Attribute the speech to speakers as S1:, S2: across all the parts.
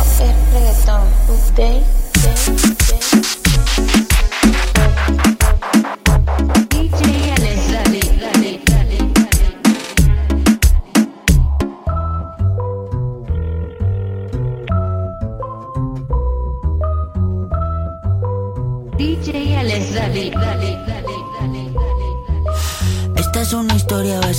S1: es reggaetón. Update,
S2: DJ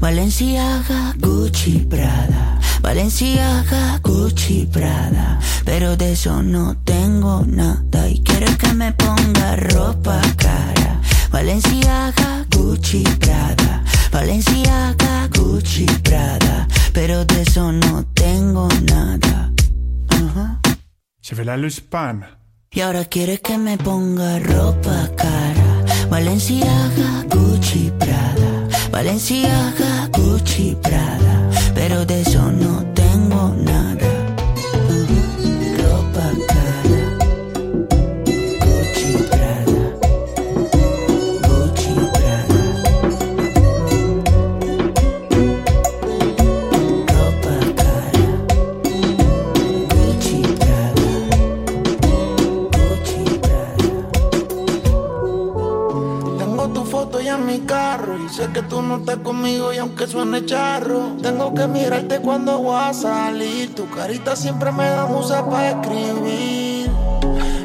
S3: Valenciaga, Gucci, Prada Valenciaga, Gucci, Prada Pero de eso no tengo nada Y quiere que me ponga ropa cara Valenciaga, Gucci, Prada Valenciaga, Gucci, Prada Pero de eso no tengo nada Ajá.
S4: Je vais la loose pan.
S3: Y ahora quiere que me ponga ropa cara. Valenciaga, Gucci, Prada. Valenciaga, Gucci, Prada. Pero de eso no tengo nada.
S5: Aunque suene charro, tengo que mirarte cuando voy a salir. Tu carita siempre me da musa para escribir.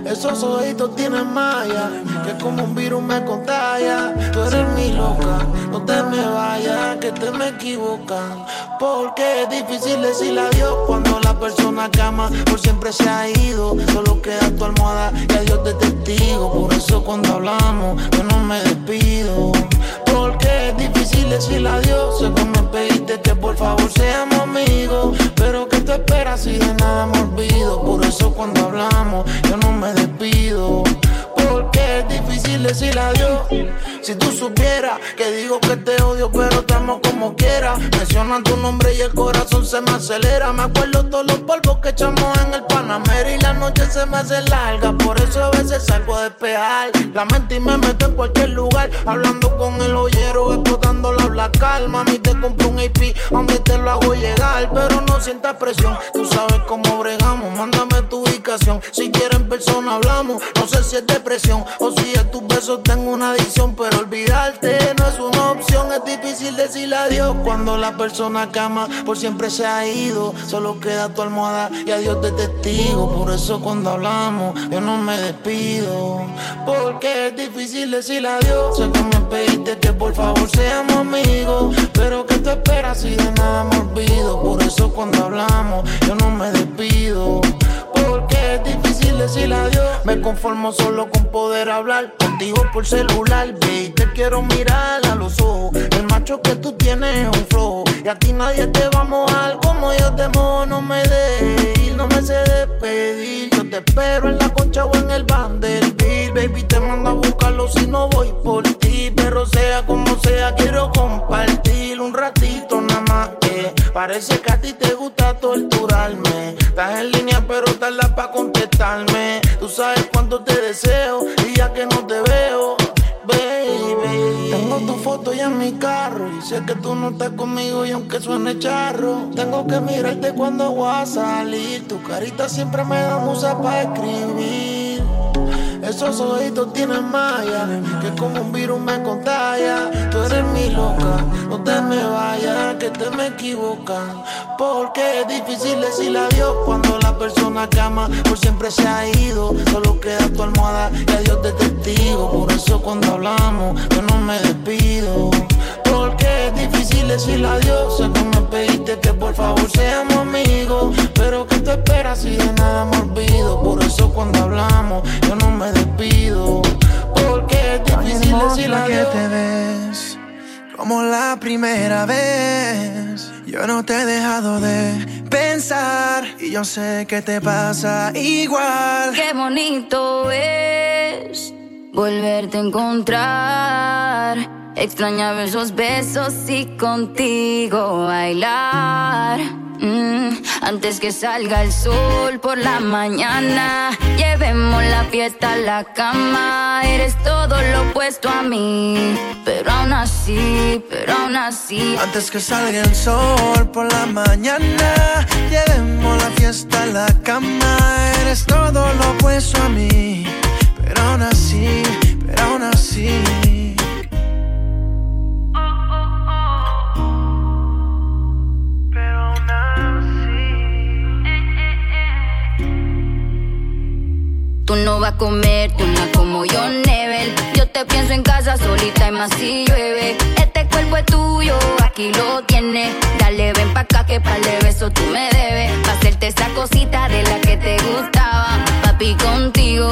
S5: Esos ojitos tienen malla, que como un virus me contagia. Tú eres mi loca, no te me vayas, que te me equivocan. Porque es difícil decirle adiós cuando la persona que ama por siempre se ha ido. Solo queda tu almohada y adiós de testigo. Por eso cuando hablamos yo no me despido. Porque es difícil decirle adiós. Sé que me pediste que por favor seamos amigos. Pero que tú esperas si de nada me olvido. Por eso cuando hablamos yo no me despido. Es difícil decirle adiós. Si tú supieras que digo que te odio, pero amo como quiera. Mencionan tu nombre y el corazón se me acelera. Me acuerdo todos los polvos que echamos en el Panamera y la noche se me hace larga. Por eso a veces salgo a despejar la mente y me meto en cualquier lugar. Hablando con el ollero, explotando la black calma. Mami, te compro un AP, donde te lo hago llegar. Pero no sientas presión, tú sabes cómo bregamos. Mándame tu ubicación. Si quieres en persona hablamos. No sé si es depresión o si a tus besos tengo una adicción. Pero olvidarte no es una opción. Es difícil decirle adiós cuando la persona que ama por siempre se ha ido. Solo queda tu almohada y adiós de testigo. Por eso cuando hablamos yo no me despido. Porque es difícil decirle adiós. Sé que me pediste que por favor Me conformo solo con poder hablar contigo por celular, baby. Te quiero mirar a los ojos. El macho que tú tienes es un flow. Y a ti nadie te va a mojar como yo te mojo. No me dejes no me sé despedir. Yo te espero en la concha o en el Vanderbilt. Baby, te mando a buscarlo si no voy por ti. Pero sea como sea, quiero compartir un ratito nada más. que Parece que a ti te gusta torturarme. Estás en línea, pero tardas pa' contestarme sabes cuánto te deseo y ya que no te veo, baby. Tengo tu foto ya en mi carro y sé que tú no estás conmigo y aunque suene charro, tengo que mirarte cuando voy a salir. Tu carita siempre me da musa para escribir. Esos ojitos tienen malla, que como un virus me contagia. Tú eres mi loca, no te me vayas, que te me equivocan. Porque es difícil decirle adiós cuando la persona que ama por siempre se ha ido. Solo queda tu almohada y adiós de testigo. Por eso cuando hablamos, yo no me despido. Porque es difícil decirle adiós. Sé que me pediste que por favor seamos amigos. Pero que tú esperas si de nada me olvido. Por eso cuando hablamos, yo no me despido. Porque es difícil decirle
S6: que
S5: adiós.
S6: te ves como la primera vez. Yo no te he dejado de pensar y yo sé que te pasa igual.
S7: Qué bonito es volverte a encontrar. Extrañaba esos besos y contigo bailar. Mm, antes que salga el sol por la mañana, llevemos la fiesta a la cama. Eres todo lo opuesto a mí, pero aún así, pero aún así.
S6: Antes que salga el sol por la mañana, llevemos la fiesta a la cama. Eres todo lo opuesto a mí, aún así, pero aún así. Pero aún
S7: Tú no vas a comerte una como yo, Nebel. Yo te pienso en casa solita y más si llueve. Este cuerpo es tuyo, aquí lo tienes. Dale, ven pa' acá que para de beso tú me debes. Pa' hacerte esa cosita de la que te gustaba. Papi, contigo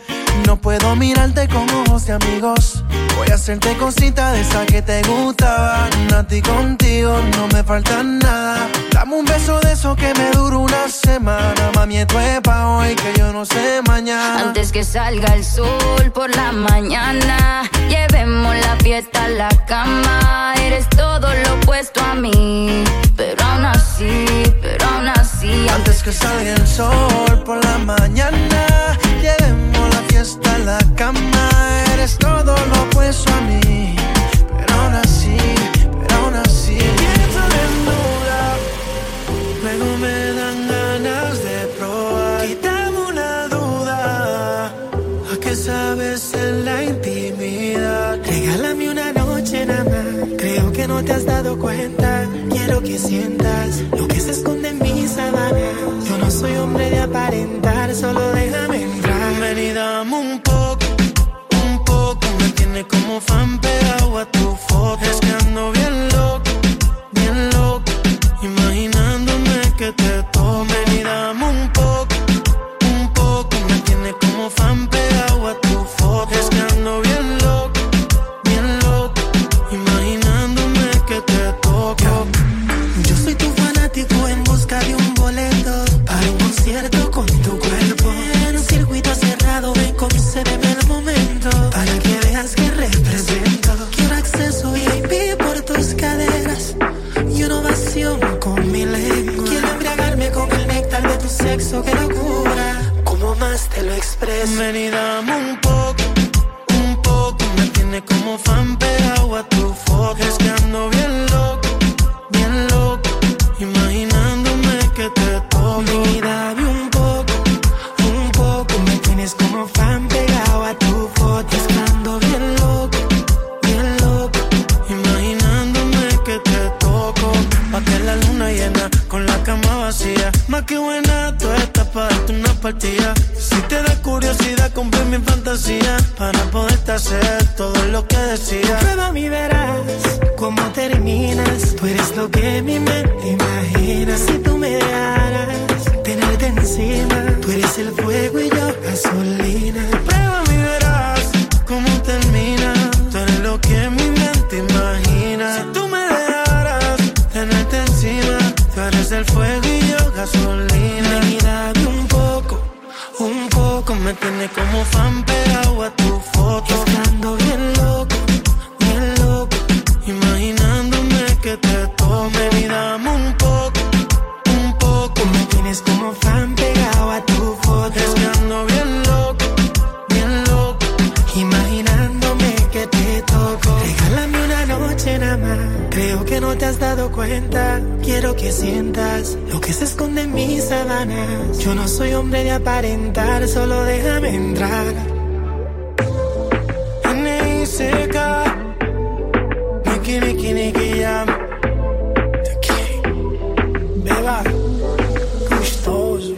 S6: no puedo mirarte con ojos de amigos. Voy a hacerte cosita de esa que te gustaban. A ti contigo no me falta nada. Dame un beso de eso que me dura una semana. Mami, esto es pa' hoy que yo no sé mañana.
S7: Antes que salga el sol por la mañana, llevemos la fiesta a la cama. Eres todo lo opuesto a mí, pero aún así, pero aún así.
S6: Antes que salga el sol por la mañana, fiesta la cama. Eres todo lo opuesto a mí, pero aún así, pero aún así. Pienso desnuda, luego me dan ganas de probar. Quítame una duda, ¿a qué sabes en la intimidad?
S8: Regálame una noche nada más. Creo que no te has dado cuenta. Quiero que sientas lo que se esconde en mi sabana. Yo no soy hombre de aparentar, solo déjame entrar.
S6: Ven y dame un poco, un poco. Me tiene como fan pegado
S8: sexo, que locura. Como más te lo expreso.
S6: Ven y dame un poco,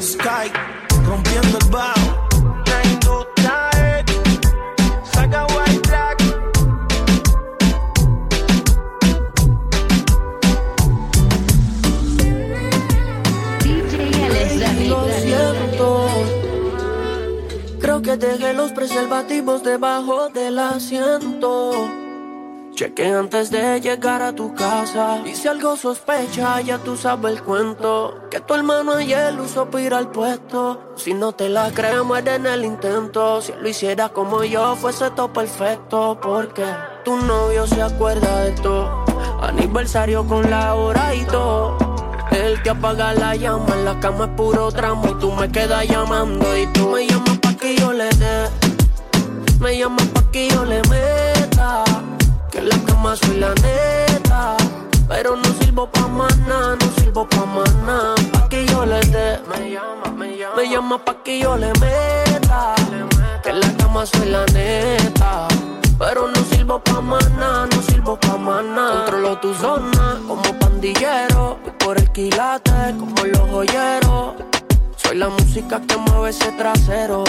S6: Sky, rompiendo el bajo. Saca white black.
S9: Lo siento. Creo que dejé los preservativos debajo del asiento. Cheque antes de llegar a tu casa. Y si algo sospecha, ya tú sabes el cuento. Que tu hermano ayer usó para ir al puesto. Si no te la crees, muere en el intento. Si lo hiciera como yo, fuese todo perfecto. Porque tu novio se acuerda de todo. Aniversario con la hora y todo. El que apaga la llama en la cama es puro tramo y tú me quedas llamando y tú me llamas pa' que yo le dé. Me llamas pa' que yo le meta. Que en la cama soy la neta. Pero no sirvo pa' nada, no sirvo pa' nada. Pa' que yo le dé. Me llama, me llama. Me llama pa' que yo le meta. Que en la cama soy la neta. Pero no sirvo pa' nada, no sirvo pa' nada. Controlo tu zona como pandillero. Voy por el quilate como los joyeros. Soy la música que mueve ese trasero.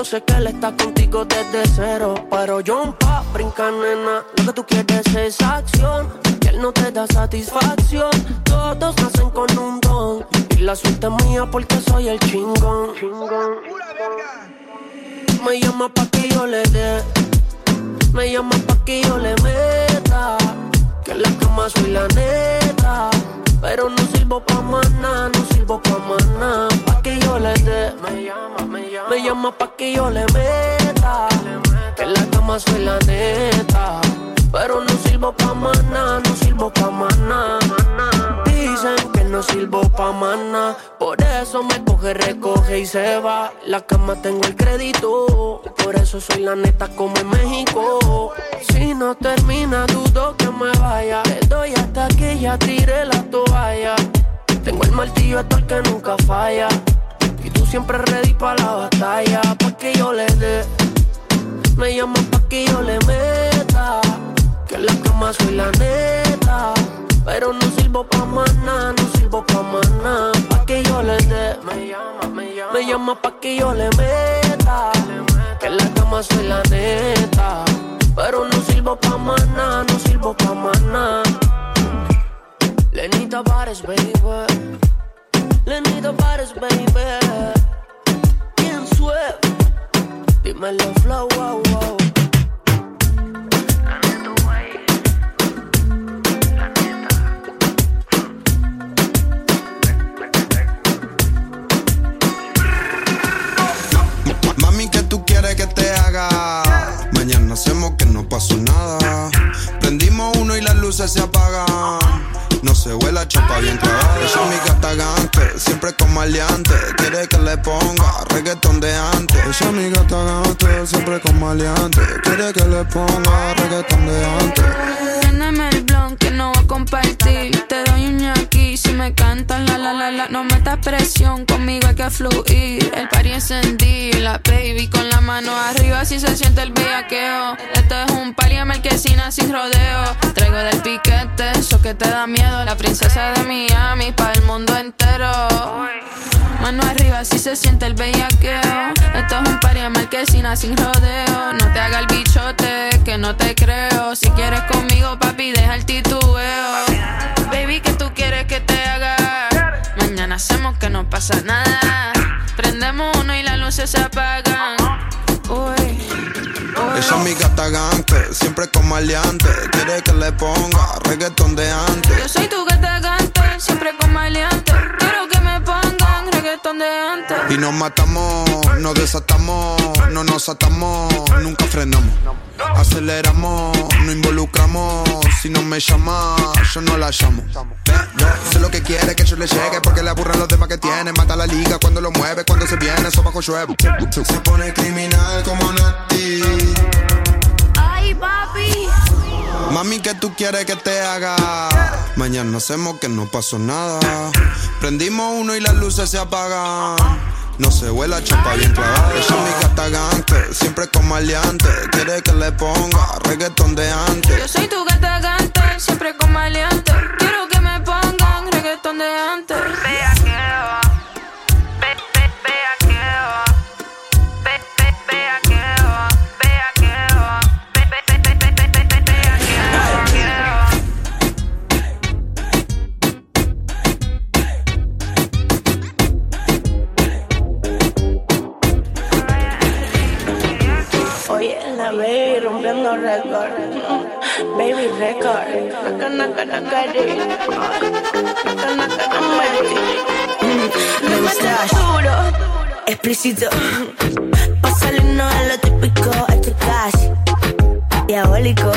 S9: Yo sé que él está contigo desde cero. Pero yo pa' brincar, nena. Lo que tú quieres es acción. Y él no te da satisfacción. Todos nacen con un don. Y la suerte es mía porque soy el chingón. Me llama pa' que yo le dé. Me llama pa' que yo le meta. Que en la cama soy la neta. Pero no sirvo pa' nada, no sirvo pa' nada. Pa' que yo le dé. Me llama, me llama. Me llama pa' que yo le meta. Que en la cama soy la neta. Pero no sirvo pa' nada, no sirvo pa' nada. Dicen que no sirvo pa' nada. Por eso me coge, recoge y se va. La cama tengo el crédito. Por eso soy la neta como en México. Si no termina, dudo que me vaya. Le doy hasta que ya tire la toalla. Tengo el martillo hasta el que nunca falla. Y tú siempre ready pa' la batalla. Pa' que yo le dé. Me llama pa' que yo le meta. Que en la cama soy la neta. Pero no sirvo pa' nada, no sirvo pa' nada. Pa' que yo le dé. Me llama, me llama. Me llama pa' que yo le meta. Que en la cama soy la neta. Pero no sirvo pa' nada, no sirvo pa' nada. Lenita Bares, baby. Lenita Bares, baby. ¿Quién suave? Dímelo, flow, wow, wow.
S10: Mami, ¿qué tú quieres que te haga? Mañana hacemos que no pasó nada. Prendimos uno y las luces se apagan. No se huele a chapa bien cagada. Ella mi gata Quiere que le ponga reggaetón de antes. Ella mi gata gante, siempre con maleante. Quiere que le ponga reggaetón de antes.
S11: Préndeme el blon que no voy a compartir. Te doy un aquí si me cantas No metas presión, conmigo hay que fluir. El party encendido, la baby con la mano arriba si se siente el bellaqueo. Esto es un party en marquesina sin rodeo. Traigo del piquete, eso que te da miedo. La princesa de Miami para el mundo entero. Mano arriba si se siente el bellaqueo. Esto es un party en marquesina sin rodeo. No te haga el bichote, que no te creo. Si quieres conmigo, papi, deja el titubeo. Baby, que tú quieres que te haga? Hacemos que no pasa nada. Prendemos uno y las luces se apagan. Uy.
S10: Ella es mi gata gante, siempre con maleante. Quiere que le ponga reggaetón de antes.
S11: Yo soy tu gata gante, siempre con maleante. Quiero que me pongan reggaetón de antes.
S10: Y nos matamos, nos desatamos, no nos atamos, nunca frenamos. Aceleramos, no involucramos. Si no me llama, yo no la llamo. Yo sé lo que quiere que yo le llegue porque le aburran los demás que tiene. Mata la liga cuando lo mueve, cuando se viene, eso bajo llueve. Se pone criminal como Nati.
S11: Ay, papi.
S10: Mami, ¿qué tú quieres que te haga? Mañana hacemos que no pasó nada. Prendimos uno y las luces se apagan. No se vuela chapa bien clavada. Ella es mi gata gante, siempre con maleante. Quiere que le ponga reggaetón de antes.
S11: Yo soy tu gata gante, siempre con maleante. Quiero que me pongan reggaetón de antes.
S12: Explícito. Pa' salirnos de lo típico, esto es casi diabólico.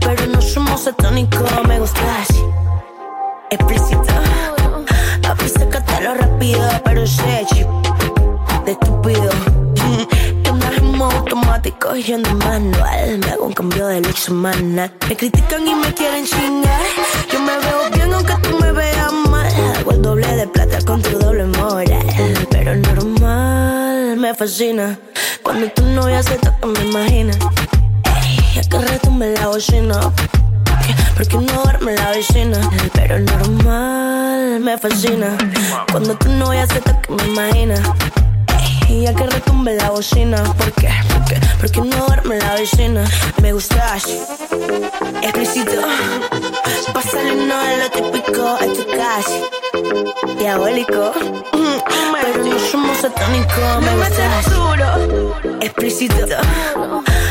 S12: Pero no somos satánicos, me gustas explícito. Papi, sácatelo rápido, pero sé chip de estúpido. Que andas en automático y yo en manual. Me hago un cambio de look semanal. Me critican me fascina. Cuando tu novia se toca, me imagina. Ey, a que retumbe la bocina. Porque no duerme la vecina. Pero normal, me fascina. Cuando tu novia se toca, me imagina. Y a que retumbe la bocina. ¿Por qué? ¿Por qué? Porque no duerme la vecina. Me gustas explícito. Pa' salirnos de lo típico, esto es casi diabólico. Mm, Pero no somos satánicos, me gustas
S13: Duro.
S12: explícito.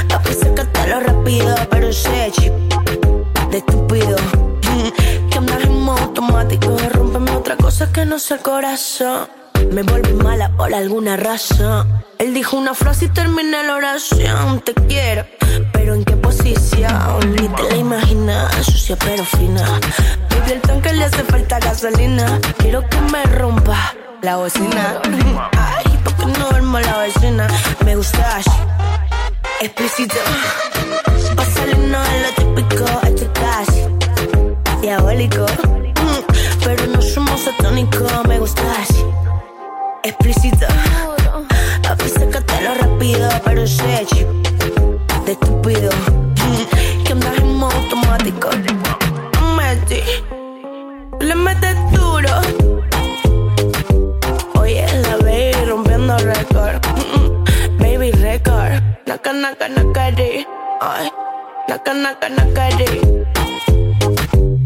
S12: Papi, sácatelo rápido, pero sé chip de estúpido. Mm, Que andas en modo automático. Rómpeme otra cosa que no sea el corazón. Me volví mala por alguna razón. Él dijo una frase y terminé la oración. Te quiero, pero ¿en qué posición? Ni te la imaginas, sucia pero fina. Baby, el tanque le hace falta gasolina. Quiero que me rompa la bocina. Ay, porque no duermo la vecina. Me gustas explícito. Pa' salirnos de lo típico, esto es casi diabólico. Mm, Pero no somos satánicos, me gustas explícito. Papi, sácatelo rápido, pero sé de estúpido. Mm, Que andas en modo automático. Metí, le metes duro. Oye, la baby rompiendo récord. Mm, Baby record. Naka, naka. Ay, naka, naka, naka, de.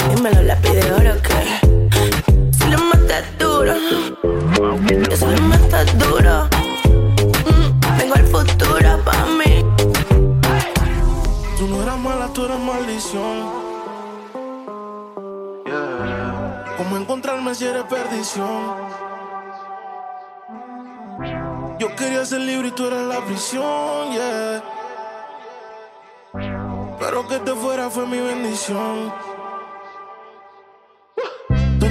S12: Dímelo, la pide oro que. Metes duro. Que si le metes duro. Mm, Vengo al futuro pa' mí.
S14: Tú no eras mala, tú eras maldición. Yeah. ¿Cómo encontrarme si eres perdición? Yo quería ser libre y tú eras la prisión, yeah. Pero que te fuera fue mi bendición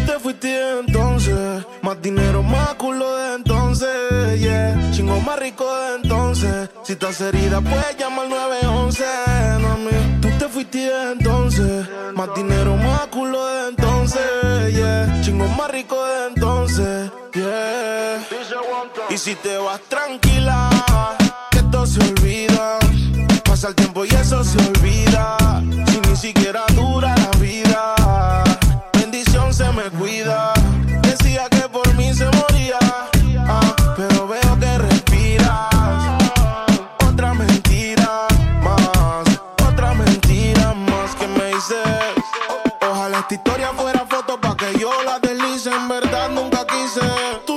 S14: te fuiste entonces. Más dinero, más culo de entonces. Yeah, chingo más rico de entonces. Si estás herida, pues llama al 911. Mami, tú te fuiste entonces. Más dinero, más culo de entonces. Yeah, chingo más rico de entonces. Yeah. Y si te vas tranquila, que esto se olvida. Pasa el tiempo y eso se olvida. Si ni siquiera dura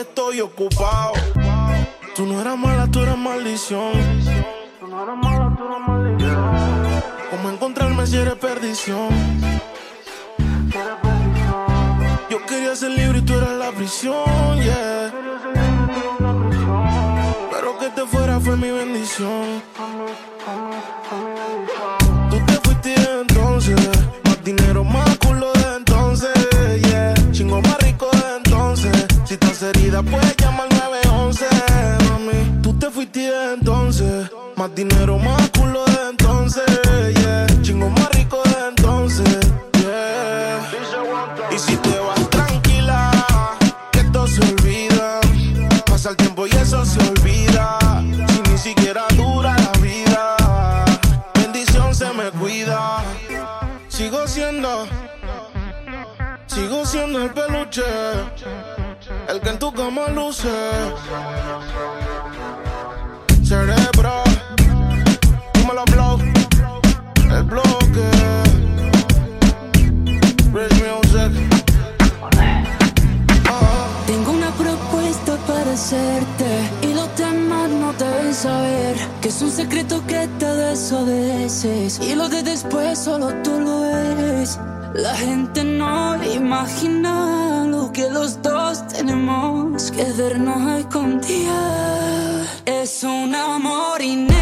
S14: estoy ocupado. Tú no eras mala, tú eras maldición. Tú no eras mala, tú eras maldición. ¿Cómo encontrarme si eres perdición? Yo quería ser libre y tú eras la prisión, yeah. Pero que te fuera fue mi bendición. vida, pues llama al 911, mami. Tú te fuiste entonces, más dinero, más el bloque.
S15: Tengo una propuesta para hacerte y los demás no deben saber que es un secreto que te desobedeces y lo de después solo tú lo eres. La gente no imagina lo que los dos tenemos que vernos a escondidas. Es un amor
S2: inés